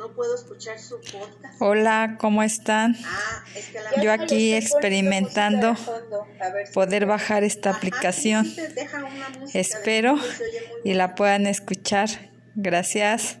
no puedo escuchar su podcast. Hola, ¿cómo están? Ah, es que la Yo aquí experimentando poder bajar esta aplicación. Espero y la puedan escuchar. Gracias.